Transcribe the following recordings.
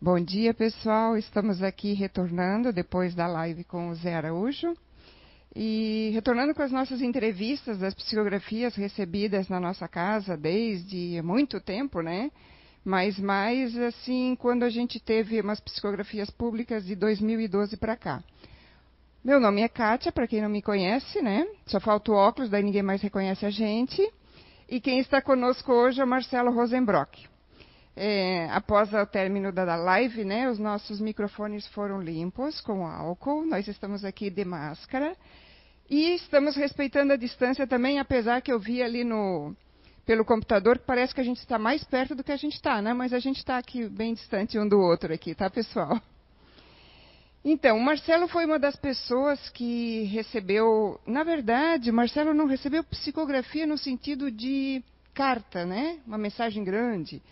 Bom dia, pessoal. Estamos aqui retornando depois da live com o Zé Araújo. E retornando com as nossas entrevistas das psicografias recebidas na nossa casa desde muito tempo, né? Mas mais assim, quando a gente teve umas psicografias públicas de 2012 para cá. Meu nome é Kátia, para quem não me conhece, né? Só falta o óculos, daí ninguém mais reconhece a gente. E quem está conosco hoje é o Marcelo Rosenbrock. É, após o término da live, né, os nossos microfones foram limpos com álcool. Nós estamos aqui de máscara e estamos respeitando a distância também, apesar que eu vi ali no pelo computador que parece que a gente está mais perto do que a gente está, né? Mas a gente está aqui bem distante um do outro aqui, tá, pessoal? Então, o Marcelo foi uma das pessoas que recebeu, na verdade, Marcelo não recebeu psicografia no sentido de carta, né? Uma mensagem grande.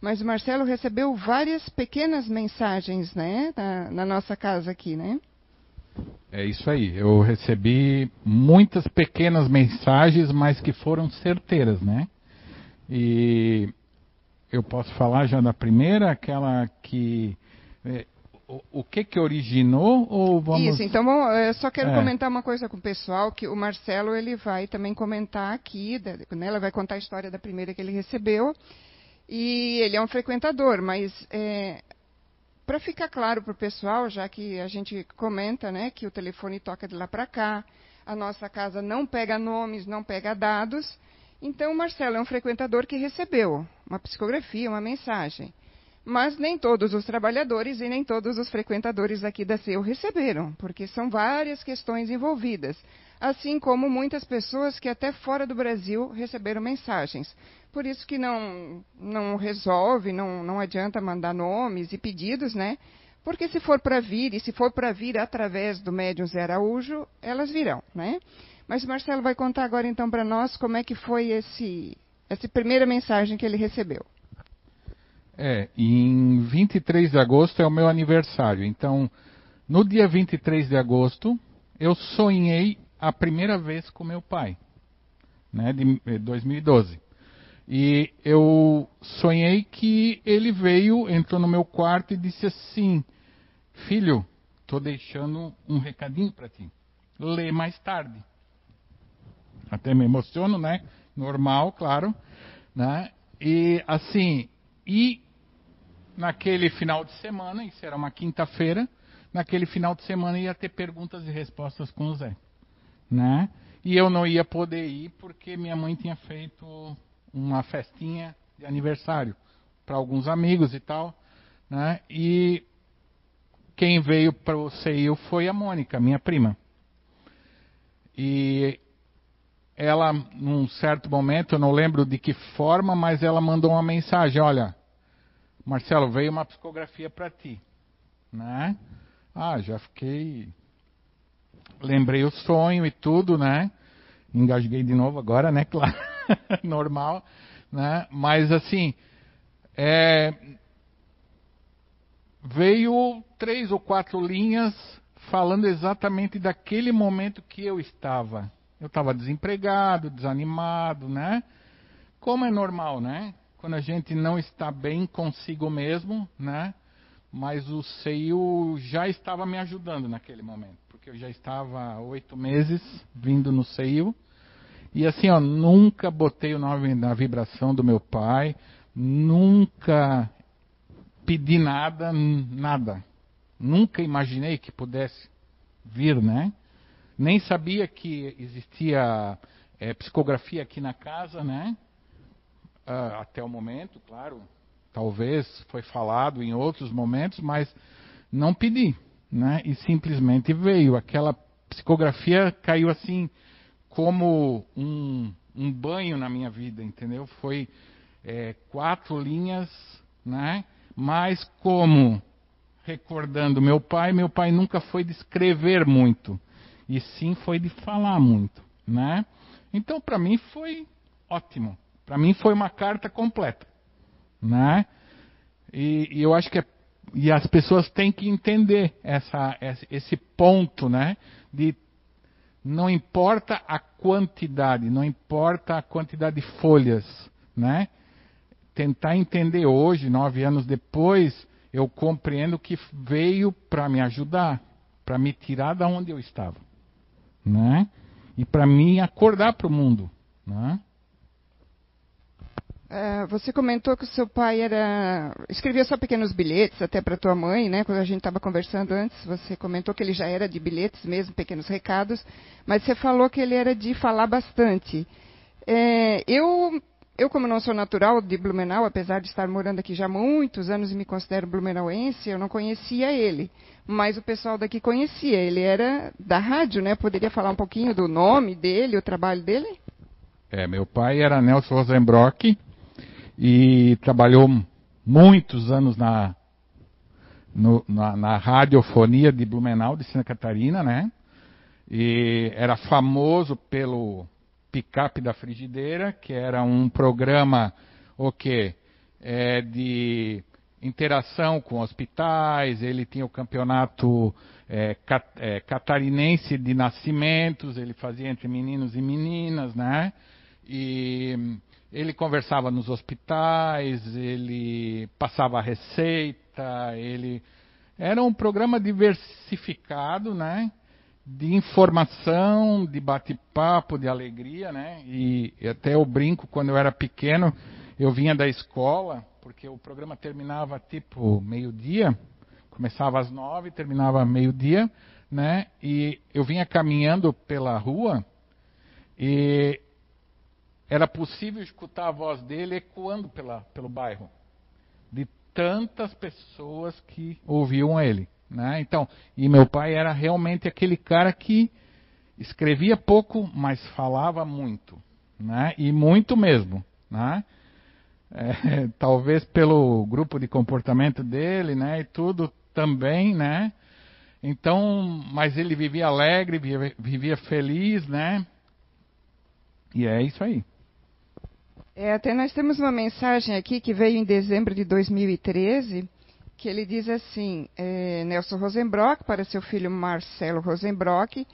Mas o Marcelo recebeu várias pequenas mensagens, né? Na, na nossa casa aqui, né? É isso aí. Eu recebi muitas pequenas mensagens, mas que foram certeiras, né? E eu posso falar já da primeira, aquela que é, o, o, que que originou ou vamos Isso, então bom, eu só quero é. comentar uma coisa com o pessoal que o Marcelo ele vai também comentar aqui, né, ela vai contar a história da primeira que ele recebeu e ele é um frequentador, mas é, para ficar claro para o pessoal, já que a gente comenta, né, que o telefone toca de lá para cá, a nossa casa não pega nomes, não pega dados. Então, o Marcelo é um frequentador que recebeu uma psicografia, uma mensagem. Mas nem todos os trabalhadores e nem todos os frequentadores aqui da CEU receberam, porque são várias questões envolvidas, assim como muitas pessoas que até fora do Brasil receberam mensagens. Por isso que não, não resolve, não, não adianta mandar nomes e pedidos, né? Porque se for para vir, e se for para vir através do médium Zé Araújo, elas virão, né? Mas o Marcelo vai contar agora então para nós como é que foi esse, essa primeira mensagem que ele recebeu. É, em 23 de agosto é o meu aniversário. Então, no dia 23 de agosto, eu sonhei a primeira vez com meu pai, né, de 2012. Eh, e eu sonhei que ele veio, entrou no meu quarto e disse assim: Filho, estou deixando um recadinho para ti. Lê mais tarde. Até me emociono, né? Normal, claro. Né? E assim, e naquele final de semana, isso era uma quinta-feira, naquele final de semana ia ter perguntas e respostas com o Zé, né? E eu não ia poder ir porque minha mãe tinha feito uma festinha de aniversário para alguns amigos e tal, né? E quem veio para o CEIU foi a Mônica, minha prima. E ela, num certo momento, eu não lembro de que forma, mas ela mandou uma mensagem: Olha, Marcelo, veio uma psicografia para ti. Né? Ah, já fiquei. Lembrei o sonho e tudo, né? Engasguei de novo agora, né? Claro, normal. Né? Mas assim, é... veio três ou quatro linhas falando exatamente daquele momento que eu estava. Eu estava desempregado, desanimado, né? Como é normal, né? quando a gente não está bem consigo mesmo, né? Mas o seio já estava me ajudando naquele momento, porque eu já estava oito meses vindo no seio. E assim, ó, nunca botei o nome na vibração do meu pai, nunca pedi nada, nada. Nunca imaginei que pudesse vir, né? Nem sabia que existia é, psicografia aqui na casa, né? uh, até o momento, claro. Talvez foi falado em outros momentos, mas não pedi, né? E simplesmente veio. Aquela psicografia caiu assim como um, um banho na minha vida, entendeu? Foi é, quatro linhas, né? Mas como recordando meu pai, meu pai nunca foi de escrever muito, e sim foi de falar muito, né? Então para mim foi ótimo. Para mim foi uma carta completa, né? E, e, eu acho que é, e as pessoas têm que entender essa, esse ponto, né? De não importa a quantidade, não importa a quantidade de folhas, né? Tentar entender hoje, nove anos depois, eu compreendo que veio para me ajudar, para me tirar da onde eu estava, né? E para me acordar para o mundo, né? É, você comentou que o seu pai era escrevia só pequenos bilhetes até para tua mãe, né? Quando a gente estava conversando antes, você comentou que ele já era de bilhetes mesmo, pequenos recados, mas você falou que ele era de falar bastante. É, eu, eu como não sou natural de Blumenau, apesar de estar morando aqui já há muitos anos e me considero blumenauense, eu não conhecia ele, mas o pessoal daqui conhecia. Ele era da rádio, né? Poderia falar um pouquinho do nome dele, o trabalho dele? É, meu pai era Nelson Rosenbrock e trabalhou muitos anos na, no, na, na, radiofonia de Blumenau, de Santa Catarina, né? E era famoso pelo picape da frigideira, que era um programa o quê? É, de interação com hospitais, ele tinha o campeonato é, cat, é, catarinense de nascimentos, ele fazia entre meninos e meninas, né? E ele conversava nos hospitais, ele passava receita, ele era um programa diversificado, né? De informação, de bate-papo, de alegria, né? E, e até eu brinco quando eu era pequeno, eu vinha da escola, porque o programa terminava tipo meio-dia, começava às nove, terminava meio-dia, né? E eu vinha caminhando pela rua e era possível escutar a voz dele ecoando pela, pelo bairro, de tantas pessoas que ouviam ele. Né? Então, e meu pai era realmente aquele cara que escrevia pouco, mas falava muito, né? e muito mesmo. Né? É, talvez pelo grupo de comportamento dele, né, e tudo também, né? Então, mas ele vivia alegre, vivia, vivia feliz, né? E é isso aí. É, até nós temos uma mensagem aqui que veio em dezembro de 2013, que ele diz assim: é, Nelson Rosenbrock, para seu filho Marcelo Rosenbrock,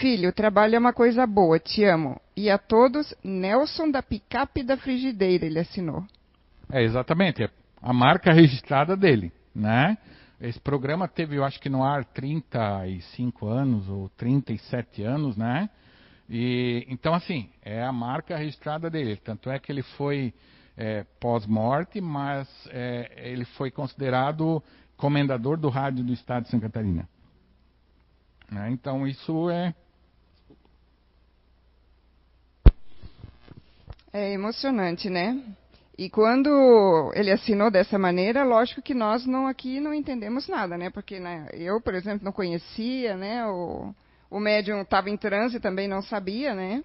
filho, trabalho é uma coisa boa, te amo. E a todos, Nelson da picape da frigideira, ele assinou. É, exatamente, é a marca registrada dele, né? Esse programa teve, eu acho que no ar 35 anos ou 37 anos, né? E, então, assim, é a marca registrada dele. Tanto é que ele foi é, pós-morte, mas é, ele foi considerado comendador do rádio do estado de Santa Catarina. Né? Então, isso é. É emocionante, né? E quando ele assinou dessa maneira, lógico que nós não aqui não entendemos nada, né? Porque né, eu, por exemplo, não conhecia, né? O, o médium estava em transe também não sabia, né?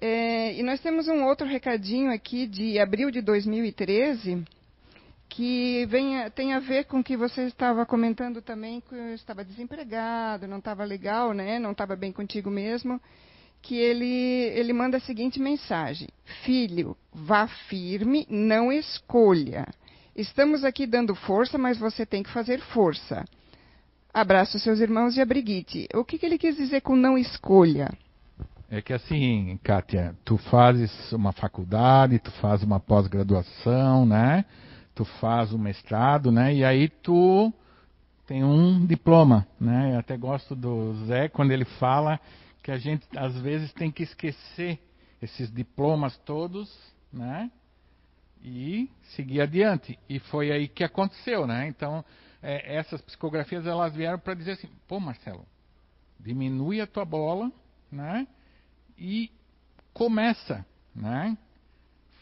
É, e nós temos um outro recadinho aqui de abril de 2013 que vem, tem a ver com o que você estava comentando também, que eu estava desempregado, não estava legal, né? Não estava bem contigo mesmo. Que ele, ele manda a seguinte mensagem: Filho, vá firme, não escolha. Estamos aqui dando força, mas você tem que fazer força. Abraço seus irmãos e a Brigitte. O que, que ele quis dizer com não escolha? É que assim, Kátia, tu fazes uma faculdade, tu fazes uma pós-graduação, né? Tu faz um mestrado, né? E aí tu tem um diploma, né? Eu até gosto do Zé quando ele fala que a gente às vezes tem que esquecer esses diplomas todos, né? E seguir adiante. E foi aí que aconteceu, né? Então, é, essas psicografias elas vieram para dizer assim, pô Marcelo, diminui a tua bola, né? E começa, né?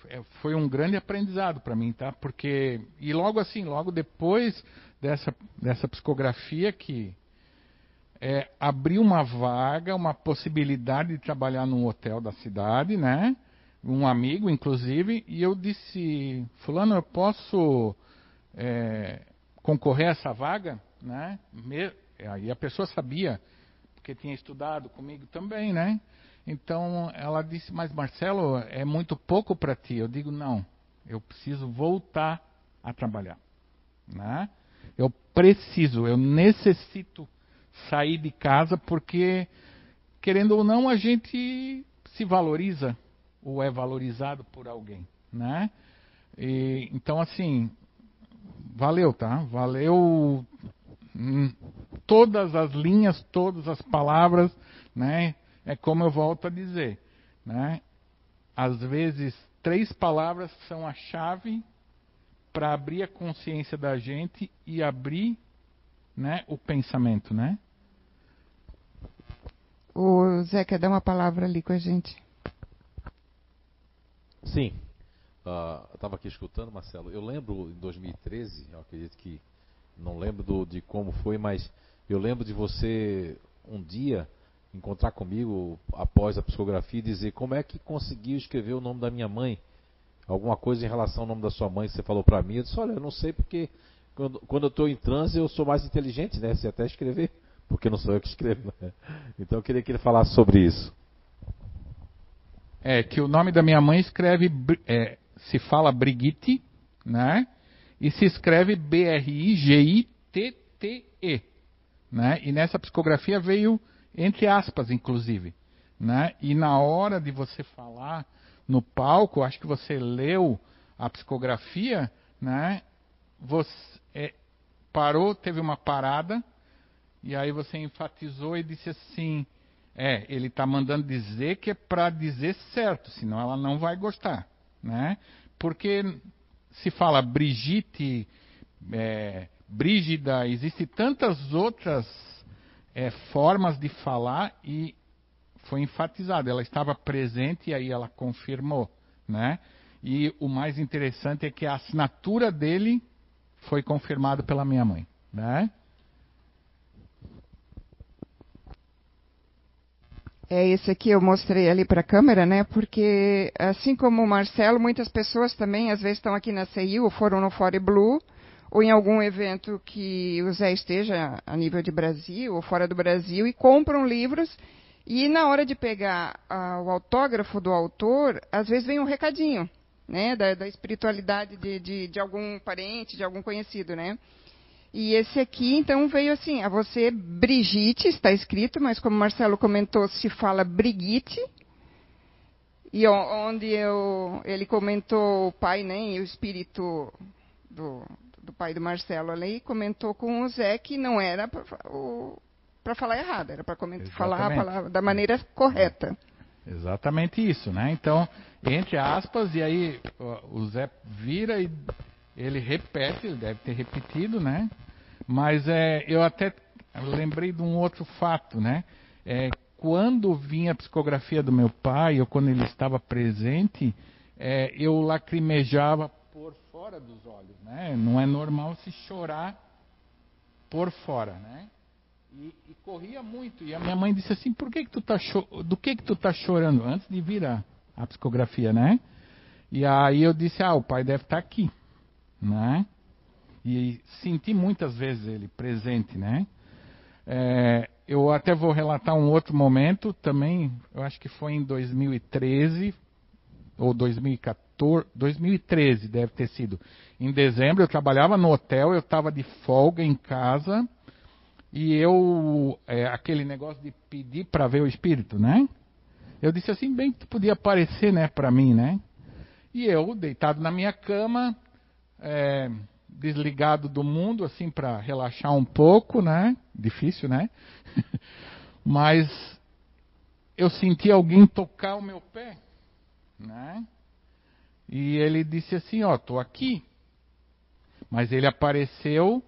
É, foi um grande aprendizado para mim, tá? Porque e logo assim, logo depois dessa dessa psicografia que é, abriu uma vaga, uma possibilidade de trabalhar num hotel da cidade, né? Um amigo, inclusive, e eu disse, fulano, eu posso é, concorrer a essa vaga, né? E a pessoa sabia, porque tinha estudado comigo também, né? Então ela disse: Mas Marcelo, é muito pouco para ti. Eu digo: Não, eu preciso voltar a trabalhar, né? Eu preciso, eu necessito sair de casa porque, querendo ou não, a gente se valoriza ou é valorizado por alguém, né? E, então assim, valeu, tá? Valeu hum, todas as linhas, todas as palavras, né? É como eu volto a dizer, né? Às vezes três palavras são a chave para abrir a consciência da gente e abrir, né, o pensamento, né? O Zé quer dar uma palavra ali com a gente. Sim. Uh, eu estava aqui escutando, Marcelo. Eu lembro em 2013, eu acredito que não lembro do, de como foi, mas eu lembro de você um dia encontrar comigo após a psicografia e dizer como é que conseguiu escrever o nome da minha mãe. Alguma coisa em relação ao nome da sua mãe que você falou para mim. Eu disse, olha, eu não sei porque quando, quando eu estou em transe eu sou mais inteligente, né? Se até escrever, porque não sou eu que escrevo. Né? Então eu queria que ele falasse sobre isso. É, que o nome da minha mãe escreve, é, se fala Brigitte, né? E se escreve B-R-I-G-I-T-T-E, né? E nessa psicografia veio entre aspas, inclusive, né? E na hora de você falar no palco, acho que você leu a psicografia, né? Você é, parou, teve uma parada, e aí você enfatizou e disse assim: é, ele está mandando dizer que é para dizer certo, senão ela não vai gostar, né? Porque se fala Brigitte, é, Brígida, existe tantas outras é, formas de falar e foi enfatizado. Ela estava presente e aí ela confirmou, né? E o mais interessante é que a assinatura dele foi confirmada pela minha mãe, né? É esse aqui eu mostrei ali para a câmera, né? Porque assim como o Marcelo, muitas pessoas também às vezes estão aqui na CIU ou foram no Fore Blue ou em algum evento que o Zé esteja a nível de Brasil ou fora do Brasil e compram livros e na hora de pegar o autógrafo do autor, às vezes vem um recadinho, né? Da, da espiritualidade de, de, de algum parente, de algum conhecido, né? E esse aqui, então, veio assim, a você, Brigitte, está escrito, mas como o Marcelo comentou, se fala Brigitte. E onde eu, ele comentou o pai, né, e o espírito do, do pai do Marcelo ali, comentou com o Zé que não era para falar errado, era para falar a palavra da maneira correta. Exatamente isso, né? Então, entre aspas, e aí o Zé vira e ele repete, ele deve ter repetido, né? Mas é, eu até lembrei de um outro fato, né? É, quando vinha a psicografia do meu pai, ou quando ele estava presente, é, eu lacrimejava por fora dos olhos, né? Não é normal se chorar por fora, né? E, e, corria muito. E a minha mãe disse assim: "Por que que tu tá do que que tu tá chorando antes de vir a, a psicografia, né?" E aí eu disse: "Ah, o pai deve estar tá aqui", né? E senti muitas vezes ele presente, né? É, eu até vou relatar um outro momento também, eu acho que foi em 2013 ou 2014, 2013 deve ter sido. Em dezembro eu trabalhava no hotel, eu estava de folga em casa e eu é, aquele negócio de pedir para ver o espírito, né? Eu disse assim bem que tu podia aparecer, né, para mim, né? E eu deitado na minha cama, é, desligado do mundo, assim, para relaxar um pouco, né? Difícil, né? Mas eu senti alguém tocar o meu pé, né? E ele disse assim, ó, tô aqui. Mas ele apareceu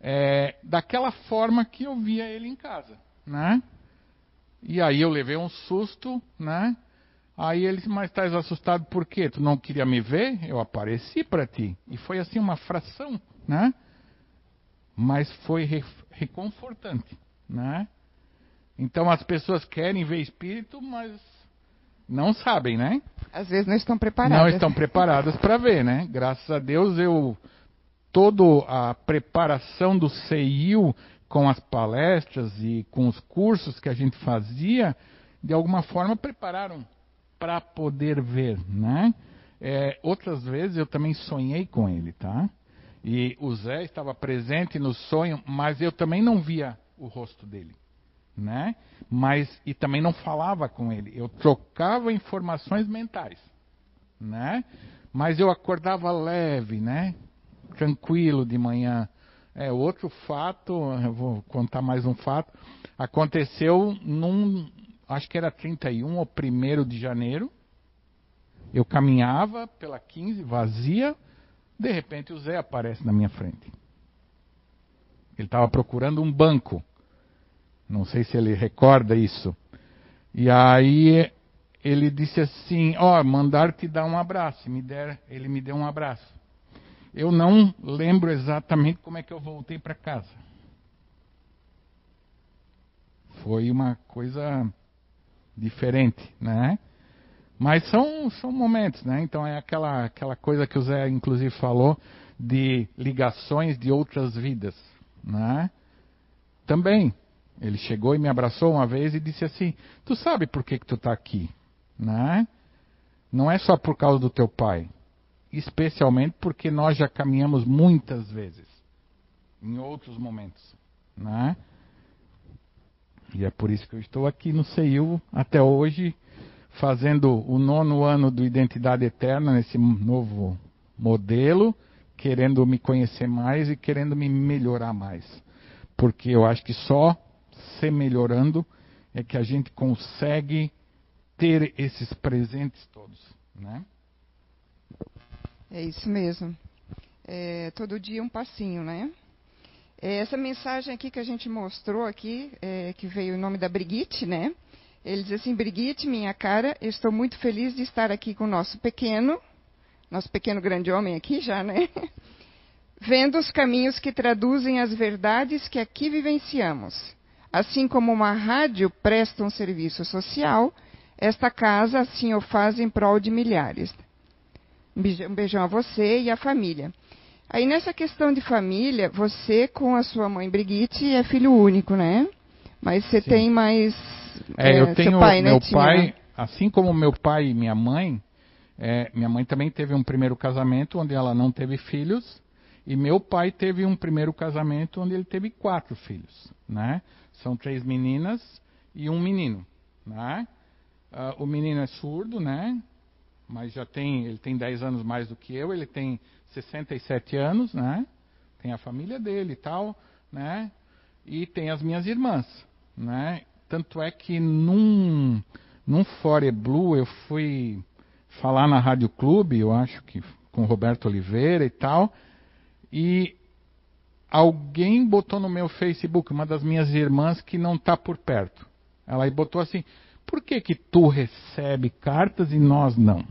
é, daquela forma que eu via ele em casa, né? E aí eu levei um susto, né? Aí ele disse, mas estás assustado por quê? Tu não queria me ver? Eu apareci para ti. E foi assim uma fração, né? Mas foi re reconfortante, né? Então as pessoas querem ver espírito, mas não sabem, né? Às vezes não estão preparadas. Não estão preparadas para ver, né? Graças a Deus eu toda a preparação do CEIU com as palestras e com os cursos que a gente fazia, de alguma forma prepararam para poder ver, né? É, outras vezes eu também sonhei com ele, tá? E o Zé estava presente no sonho, mas eu também não via o rosto dele, né? Mas e também não falava com ele. Eu trocava informações mentais, né? Mas eu acordava leve, né? tranquilo de manhã. É, outro fato, eu vou contar mais um fato, aconteceu num, acho que era 31 ou 1 de janeiro, eu caminhava pela 15 vazia, de repente o Zé aparece na minha frente. Ele estava procurando um banco. Não sei se ele recorda isso. E aí ele disse assim: Ó, oh, mandar te dar um abraço. Me der, ele me deu um abraço. Eu não lembro exatamente como é que eu voltei para casa. Foi uma coisa diferente, né? Mas são, são momentos, né? Então é aquela, aquela coisa que o Zé inclusive falou de ligações de outras vidas, né? Também, ele chegou e me abraçou uma vez e disse assim: "Tu sabe por que que tu está aqui?", né? Não é só por causa do teu pai, especialmente porque nós já caminhamos muitas vezes em outros momentos, né? E é por isso que eu estou aqui no CEIU até hoje fazendo o nono ano do Identidade Eterna nesse novo modelo, querendo me conhecer mais e querendo me melhorar mais. Porque eu acho que só se melhorando é que a gente consegue ter esses presentes todos, né? É isso mesmo. É, todo dia um passinho, né? É, essa mensagem aqui que a gente mostrou aqui, é, que veio em nome da Brigitte, né? Ele diz assim: Brigitte, minha cara, estou muito feliz de estar aqui com o nosso pequeno, nosso pequeno grande homem aqui já, né? Vendo os caminhos que traduzem as verdades que aqui vivenciamos. Assim como uma rádio presta um serviço social, esta casa assim o faz em prol de milhares. Um beijão a você e à família. Aí nessa questão de família, você com a sua mãe Brigitte é filho único, né? Mas você Sim. tem mais é, é, eu tenho pai, né, meu né, pai, assim como meu pai e minha mãe, é, minha mãe também teve um primeiro casamento onde ela não teve filhos, e meu pai teve um primeiro casamento onde ele teve quatro filhos, né? São três meninas e um menino, né? Uh, o menino é surdo, né? Mas já tem, ele tem 10 anos mais do que eu, ele tem 67 anos, né? Tem a família dele e tal, né? E tem as minhas irmãs, né? Tanto é que num, num Fore Blue eu fui falar na Rádio Clube, eu acho que com Roberto Oliveira e tal, e alguém botou no meu Facebook, uma das minhas irmãs que não está por perto. Ela botou assim: por que que tu recebe cartas e nós não?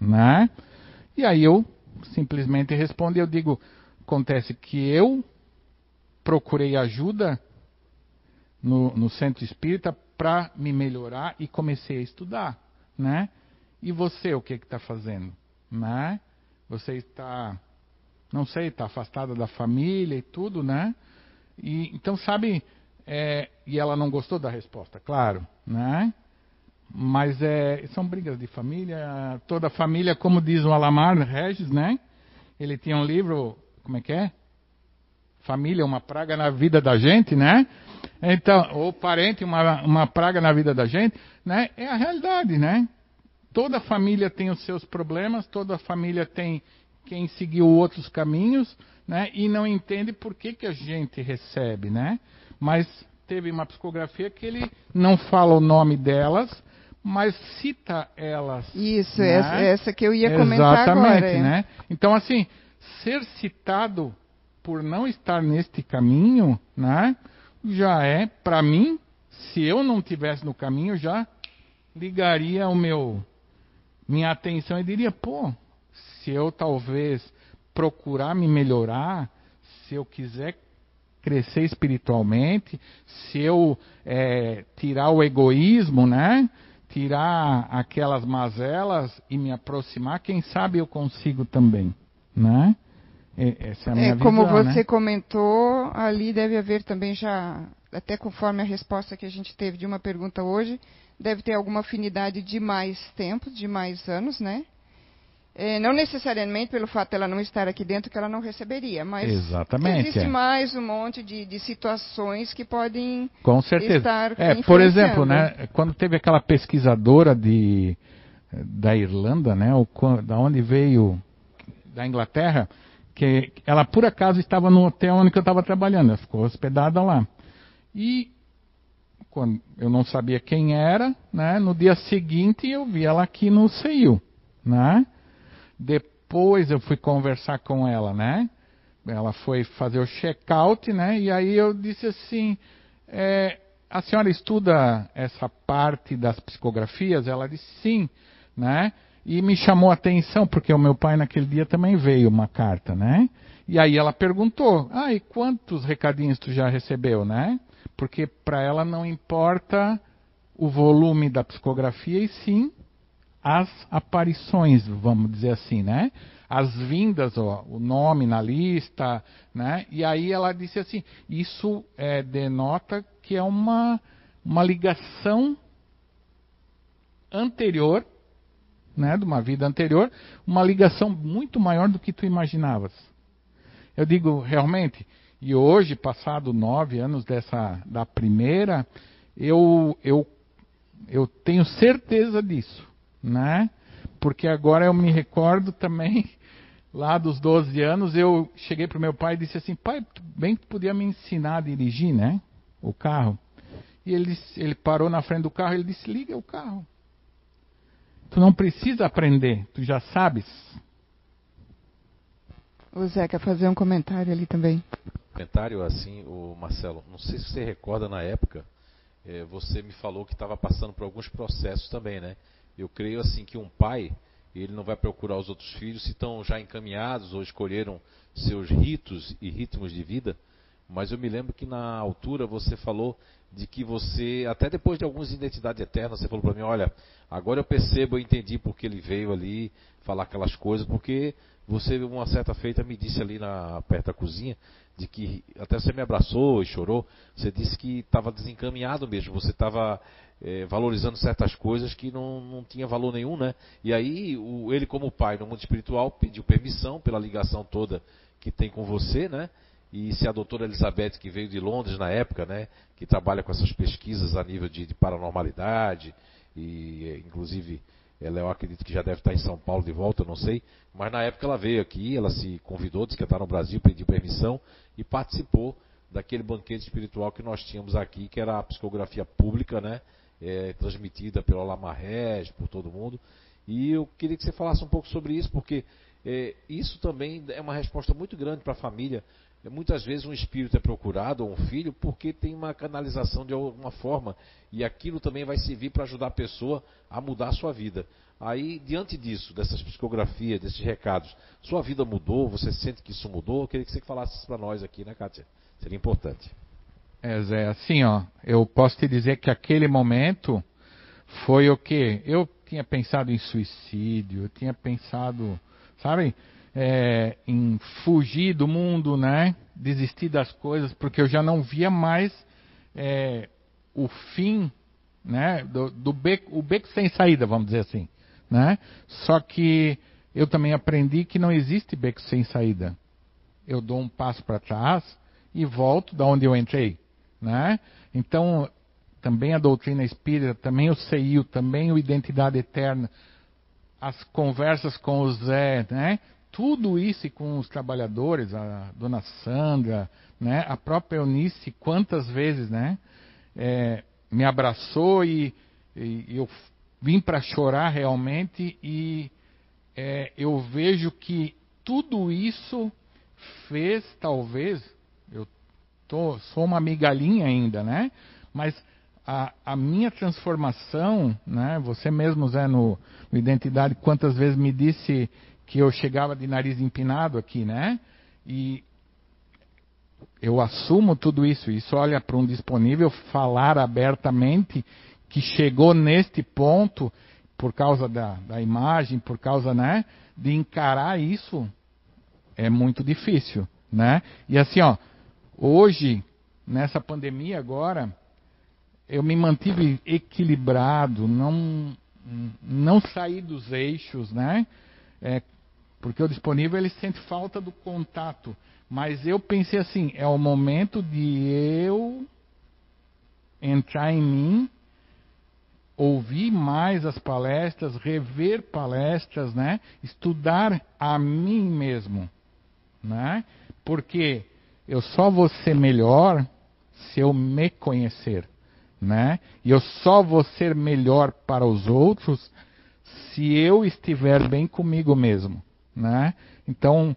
Né? E aí eu simplesmente respondo, eu digo, acontece que eu procurei ajuda no, no centro espírita para me melhorar e comecei a estudar, né? E você, o que está fazendo? Né? Você está, não sei, está afastada da família e tudo, né? E, então, sabe, é, e ela não gostou da resposta, claro, né? Mas é, são brigas de família, toda família, como diz o Alamar Regis, né? Ele tinha um livro, como é que é? Família, uma praga na vida da gente, né? Então, ou parente, uma, uma praga na vida da gente, né? É a realidade, né? Toda família tem os seus problemas, toda família tem quem seguiu outros caminhos, né? E não entende por que, que a gente recebe, né? Mas teve uma psicografia que ele não fala o nome delas, mas cita elas. Isso, né? essa, essa, que eu ia comentar Exatamente, agora. É. né? Então, assim, ser citado por não estar neste caminho, né? já é, para mim, se eu não tivesse no caminho, já ligaria o meu minha atenção e diria, pô, se eu talvez procurar me melhorar, se eu quiser crescer espiritualmente, se eu é, tirar o egoísmo, né? Tirar aquelas mazelas e me aproximar, quem sabe eu consigo também, né? Essa é a minha é, como visão, você né? comentou, ali deve haver também já, até conforme a resposta que a gente teve de uma pergunta hoje, deve ter alguma afinidade de mais tempo, de mais anos, né? É, não necessariamente pelo fato dela não estar aqui dentro que ela não receberia, mas Exatamente, existe é. mais um monte de, de, situações que podem Com certeza. estar é, Por exemplo, né, quando teve aquela pesquisadora de, da Irlanda, né, da onde veio, da Inglaterra, que ela por acaso estava no hotel onde eu estava trabalhando, ela ficou hospedada lá. E quando eu não sabia quem era, né? No dia seguinte eu vi ela aqui no CEIU, né? Depois eu fui conversar com ela, né? Ela foi fazer o check-out, né? E aí eu disse assim, é, a senhora estuda essa parte das psicografias? Ela disse sim, né? E me chamou a atenção, porque o meu pai naquele dia também veio uma carta, né? E aí ela perguntou, ah, e quantos recadinhos tu já recebeu, né? Porque para ela não importa o volume da psicografia e sim as aparições, vamos dizer assim, né? As vindas, ó, o nome na lista, né? E aí ela disse assim, isso é, denota que é uma, uma ligação anterior né, de uma vida anterior, uma ligação muito maior do que tu imaginavas. Eu digo realmente, e hoje, passado nove anos dessa da primeira, eu, eu, eu tenho certeza disso, né? Porque agora eu me recordo também, lá dos 12 anos, eu cheguei para o meu pai e disse assim, pai, bem que podia me ensinar a dirigir, né? O carro. E ele, ele parou na frente do carro e ele disse, liga o carro. Tu não precisa aprender, tu já sabes. O Zé quer fazer um comentário ali também. Comentário assim, o Marcelo, não sei se você recorda na época, é, você me falou que estava passando por alguns processos também, né? Eu creio assim que um pai, ele não vai procurar os outros filhos se estão já encaminhados ou escolheram seus ritos e ritmos de vida, mas eu me lembro que na altura você falou de que você, até depois de algumas identidades eternas, você falou para mim, olha, agora eu percebo, eu entendi porque ele veio ali falar aquelas coisas, porque você, uma certa feita, me disse ali na, perto da cozinha, de que até você me abraçou e chorou, você disse que estava desencaminhado mesmo, você estava é, valorizando certas coisas que não, não tinha valor nenhum, né? E aí, o, ele como pai no mundo espiritual pediu permissão pela ligação toda que tem com você, né? E se a doutora Elizabeth, que veio de Londres na época, né, que trabalha com essas pesquisas a nível de, de paranormalidade, e inclusive ela eu acredito que já deve estar em São Paulo de volta, não sei, mas na época ela veio aqui, ela se convidou, disse que estar no Brasil, pediu permissão e participou daquele banquete espiritual que nós tínhamos aqui, que era a psicografia pública, né, é, transmitida pelo Lamarrege, por todo mundo. E eu queria que você falasse um pouco sobre isso, porque é, isso também é uma resposta muito grande para a família, Muitas vezes um espírito é procurado, ou um filho, porque tem uma canalização de alguma forma, e aquilo também vai servir para ajudar a pessoa a mudar a sua vida. Aí, diante disso, dessas psicografias, desses recados, sua vida mudou? Você sente que isso mudou? Eu queria que você falasse isso para nós aqui, né, Kátia? Seria importante. É, Zé, assim, ó, eu posso te dizer que aquele momento foi o quê? Eu tinha pensado em suicídio, eu tinha pensado, sabe? é, em fugir do mundo, né? Desistir das coisas, porque eu já não via mais é, o fim, né? Do, do beco, o beco sem saída, vamos dizer assim, né? Só que eu também aprendi que não existe beco sem saída. Eu dou um passo para trás e volto da onde eu entrei, né? Então também a doutrina espírita, também o CEIU, também o Identidade Eterna, as conversas com o Zé, né? tudo isso com os trabalhadores, a dona Sandra, né, a própria Eunice, quantas vezes, né, é, me abraçou e, e eu vim para chorar realmente e é, eu vejo que tudo isso fez, talvez, tô, sou uma migalhinha ainda, né, mas a, a minha transformação, né, você mesmo, Zé, no, no Identidade, quantas vezes me disse que eu chegava de nariz empinado aqui, né? E eu assumo tudo isso. Isso olha para um disponível falar abertamente que chegou neste ponto por causa da, da imagem, por causa, né, de encarar isso é muito difícil, né? E assim, ó, hoje nessa pandemia agora eu me mantive equilibrado, não não saí dos eixos, né? É, porque o disponível ele sente falta do contato. Mas eu pensei assim, é o momento de eu entrar em mim, ouvir mais as palestras, rever palestras, né? Estudar a mim mesmo, né? Porque eu só vou ser melhor se eu me conhecer, né? E eu só vou ser melhor para os outros se eu estiver bem comigo mesmo, né? Então,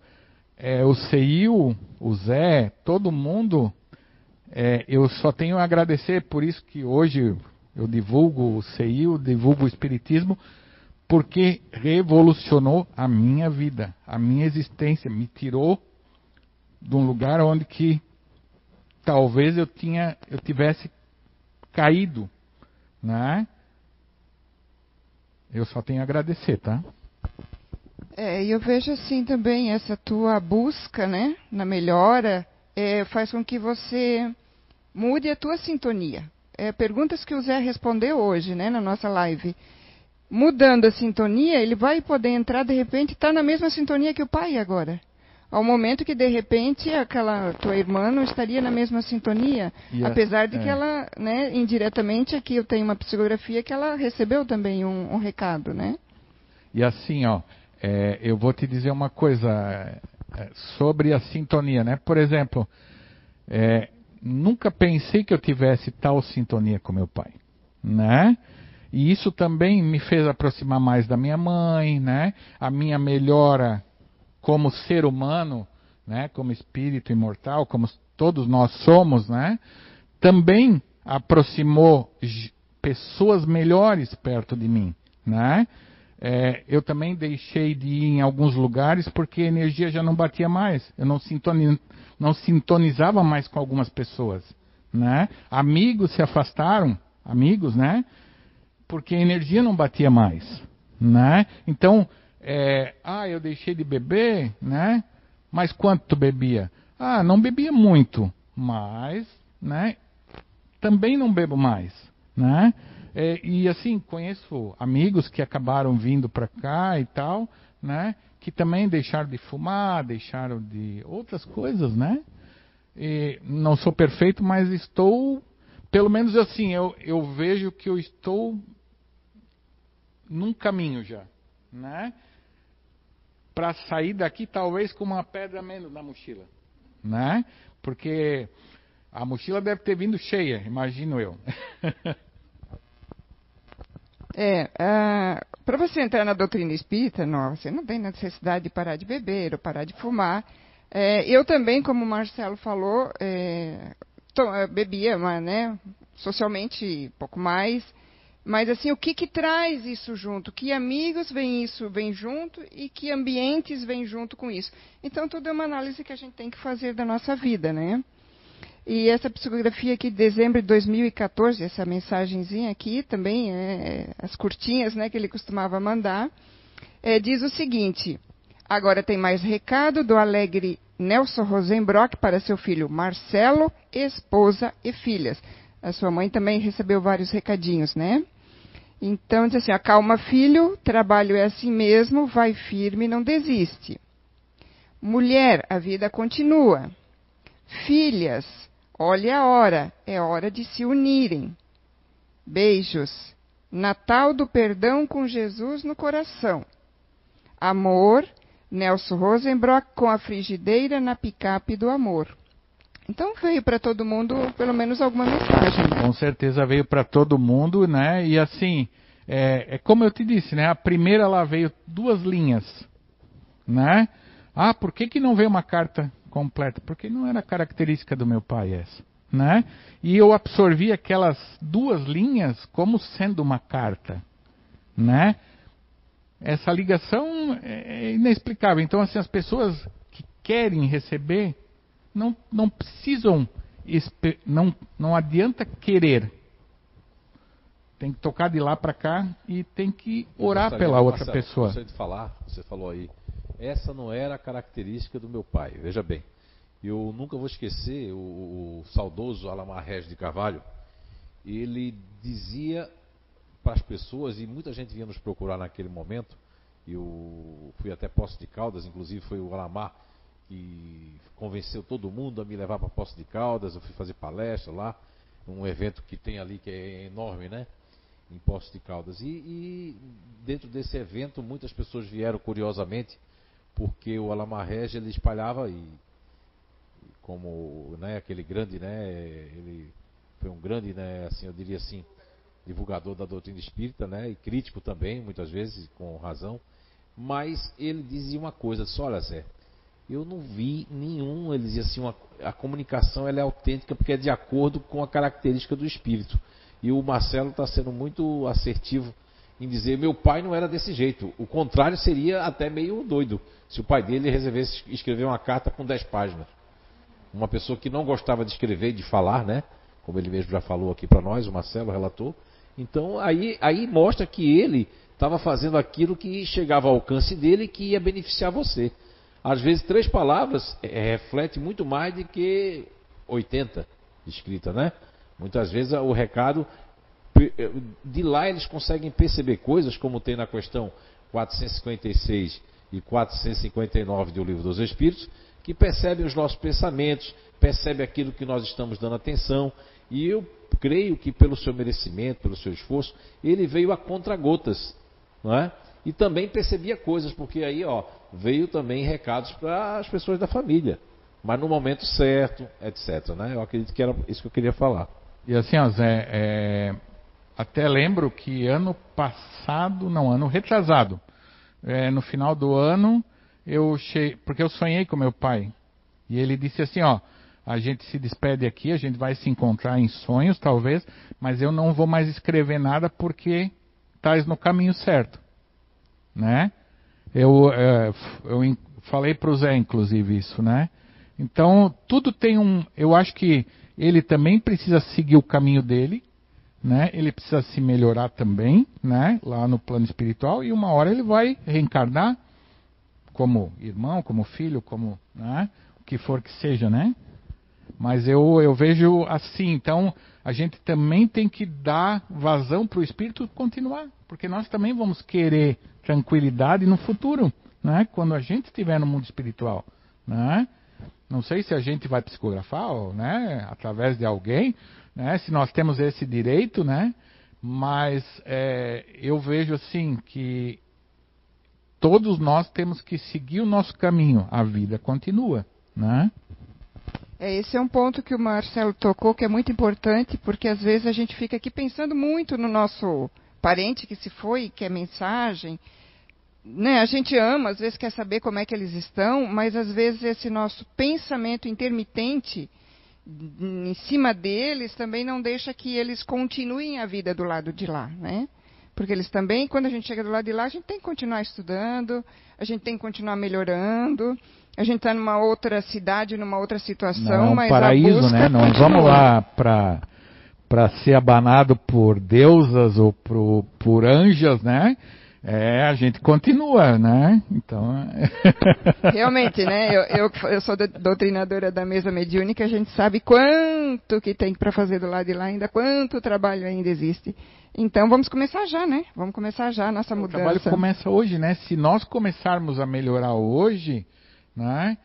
é, o CEIU, o Zé, todo mundo, é, eu só tenho a agradecer por isso que hoje eu divulgo o CEIU, divulgo o Espiritismo, porque revolucionou a minha vida, a minha existência, me tirou de um lugar onde que talvez eu tinha, eu tivesse caído, né? Eu só tenho a agradecer, tá? É, eu vejo assim também essa tua busca, né, na melhora, é, faz com que você mude a tua sintonia. É, perguntas que o Zé respondeu hoje, né, na nossa live mudando a sintonia, ele vai poder entrar, de repente, estar tá na mesma sintonia que o pai agora. Ao momento que, de repente, aquela tua irmã não estaria na mesma sintonia. apesar de é. que ela, né, indiretamente, aqui eu tenho uma psicografia que ela recebeu também um, um recado, né? E assim, ó, é, eu vou te dizer uma coisa é, sobre a sintonia, né? Por exemplo, é, nunca pensei que eu tivesse tal sintonia com meu pai, né? E isso também me fez aproximar mais da minha mãe, né? A minha melhora como ser humano, né? Como espírito imortal, como todos nós somos, né? Também aproximou pessoas melhores perto de mim, né? É, eu também deixei de ir em alguns lugares porque a energia já não batia mais. Eu não, sintoniz, não sintonizava mais com algumas pessoas, né? Amigos se afastaram, amigos, né? porque a energia não batia mais, né? Então, é, ah, eu deixei de beber, né? Mas quanto tu bebia? Ah, não bebia muito, mas, né? Também não bebo mais, né? É, e assim, conheço amigos que acabaram vindo para cá e tal, né? Que também deixaram de fumar, deixaram de outras coisas, né? E não sou perfeito, mas estou, pelo menos assim, eu, eu vejo que eu estou num caminho já, né? Para sair daqui talvez com uma pedra menos na mochila, né? Porque a mochila deve ter vindo cheia, imagino eu. é, uh, para você entrar na doutrina espírita, não, você não tem necessidade de parar de beber ou parar de fumar. É, eu também, como o Marcelo falou, é, to, bebia, mas, né, socialmente pouco mais. Mas assim, o que, que traz isso junto? Que amigos vem isso vem junto e que ambientes vêm junto com isso? Então tudo é uma análise que a gente tem que fazer da nossa vida, né? E essa psicografia aqui de dezembro de 2014, essa mensagenzinha aqui também, é, as curtinhas né, que ele costumava mandar, é, diz o seguinte: agora tem mais recado do alegre Nelson Rosenbrock para seu filho Marcelo, esposa e filhas. A sua mãe também recebeu vários recadinhos, né? Então, diz assim: acalma, filho, trabalho é assim mesmo, vai firme, não desiste. Mulher, a vida continua. Filhas, olhe a hora, é hora de se unirem. Beijos. Natal do perdão com Jesus no coração. Amor, Nelson Rosenbrock com a frigideira na picape do amor. Então veio para todo mundo pelo menos alguma mensagem. Com certeza veio para todo mundo, né? E assim, é, é, como eu te disse, né? A primeira lá veio duas linhas, né? Ah, por que, que não veio uma carta completa? Porque não era característica do meu pai essa, né? E eu absorvi aquelas duas linhas como sendo uma carta, né? Essa ligação é, é inexplicável. Então, assim, as pessoas que querem receber não, não precisam, não, não adianta querer. Tem que tocar de lá para cá e tem que orar pela outra pessoa. Gostaria de falar, você falou aí, essa não era a característica do meu pai. Veja bem, eu nunca vou esquecer o, o saudoso Alamar Regis de Carvalho. Ele dizia para as pessoas, e muita gente vinha nos procurar naquele momento, eu fui até Poço de Caldas, inclusive foi o Alamar que convenceu todo mundo a me levar para Poço de Caldas. Eu fui fazer palestra lá, um evento que tem ali que é enorme, né? Em Poço de Caldas. E, e dentro desse evento, muitas pessoas vieram curiosamente porque o Alamarrege ele espalhava e como né, aquele grande, né, ele foi um grande, né, assim, eu diria assim, divulgador da doutrina espírita, né, e crítico também, muitas vezes com razão, mas ele dizia uma coisa, só olha Zé, eu não vi nenhum, ele dizia assim, uma, a comunicação ela é autêntica porque é de acordo com a característica do espírito. E o Marcelo está sendo muito assertivo em dizer meu pai não era desse jeito. O contrário seria até meio doido se o pai dele resolvesse escrever uma carta com 10 páginas. Uma pessoa que não gostava de escrever e de falar, né? Como ele mesmo já falou aqui para nós, o Marcelo relatou. Então aí, aí mostra que ele estava fazendo aquilo que chegava ao alcance dele e que ia beneficiar você. Às vezes três palavras é, reflete muito mais do que 80 escrita, né? Muitas vezes o recado de lá eles conseguem perceber coisas como tem na questão 456 e 459 do Livro dos Espíritos, que percebem os nossos pensamentos, percebem aquilo que nós estamos dando atenção, e eu creio que pelo seu merecimento, pelo seu esforço, ele veio a contra-gotas, não é? E também percebia coisas, porque aí, ó, veio também recados para as pessoas da família, mas no momento certo, etc. Né? Eu acredito que era isso que eu queria falar. E assim, Zé, é, até lembro que ano passado, não, ano retrasado, é, no final do ano, eu che... porque eu sonhei com meu pai. E ele disse assim, ó, a gente se despede aqui, a gente vai se encontrar em sonhos, talvez, mas eu não vou mais escrever nada porque estás no caminho certo. Né? Eu, é, eu falei para o Zé, inclusive, isso, né? Então, tudo tem um. Eu acho que ele também precisa seguir o caminho dele, né? Ele precisa se melhorar também, né? Lá no plano espiritual e uma hora ele vai reencarnar como irmão, como filho, como, né? O que for que seja, né? Mas eu, eu vejo assim, então a gente também tem que dar vazão para o espírito continuar, porque nós também vamos querer tranquilidade no futuro, né? Quando a gente estiver no mundo espiritual, né? Não sei se a gente vai psicografar, ou, né? Através de alguém, né? Se nós temos esse direito, né? Mas é, eu vejo assim que todos nós temos que seguir o nosso caminho. A vida continua, né? É, esse é um ponto que o Marcelo tocou que é muito importante, porque às vezes a gente fica aqui pensando muito no nosso parente que se foi, que é mensagem. Né, a gente ama, às vezes quer saber como é que eles estão, mas às vezes esse nosso pensamento intermitente em cima deles também não deixa que eles continuem a vida do lado de lá, né? Porque eles também, quando a gente chega do lado de lá, a gente tem que continuar estudando, a gente tem que continuar melhorando. A gente está numa outra cidade, numa outra situação, não, mas paraíso, a busca né? Não continua. vamos lá para para ser abanado por deusas ou por, por anjas, né? É, a gente continua, né? Então. Realmente, né? Eu, eu, eu sou doutrinadora da mesa mediúnica, a gente sabe quanto que tem para fazer do lado de lá, ainda quanto trabalho ainda existe. Então vamos começar já, né? Vamos começar já a nossa mudança. O trabalho começa hoje, né? Se nós começarmos a melhorar hoje, né?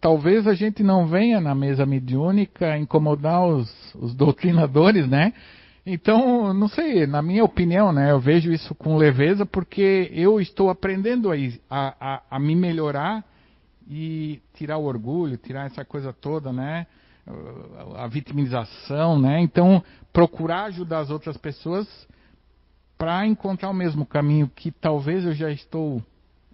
Talvez a gente não venha na mesa mediúnica incomodar os, os doutrinadores, né? Então, não sei, na minha opinião, né, eu vejo isso com leveza porque eu estou aprendendo a, a, a me melhorar e tirar o orgulho, tirar essa coisa toda, né? A vitimização, né? Então, procurar ajudar as outras pessoas para encontrar o mesmo caminho que talvez eu já estou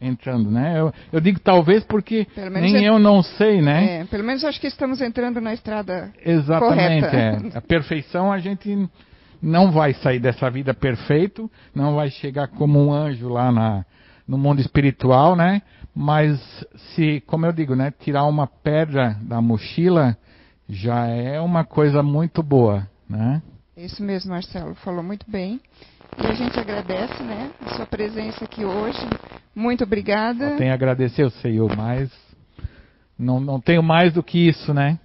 entrando, né? Eu, eu digo talvez porque nem eu não sei, né? É, pelo menos acho que estamos entrando na estrada Exatamente, correta. É. A perfeição a gente não vai sair dessa vida perfeito, não vai chegar como um anjo lá na, no mundo espiritual, né? Mas se, como eu digo, né, tirar uma pedra da mochila já é uma coisa muito boa, né? Isso mesmo, Marcelo, falou muito bem. E a gente agradece, né, a sua presença aqui hoje. Muito obrigada. Eu tenho a agradecer, eu sei, eu mais não, não tenho mais do que isso, né?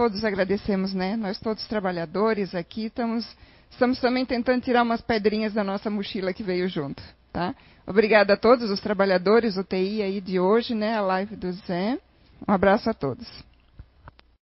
todos agradecemos, né? Nós todos trabalhadores aqui estamos, estamos também tentando tirar umas pedrinhas da nossa mochila que veio junto, tá? Obrigada a todos os trabalhadores, o TI aí de hoje, né? A live do Zé. Um abraço a todos.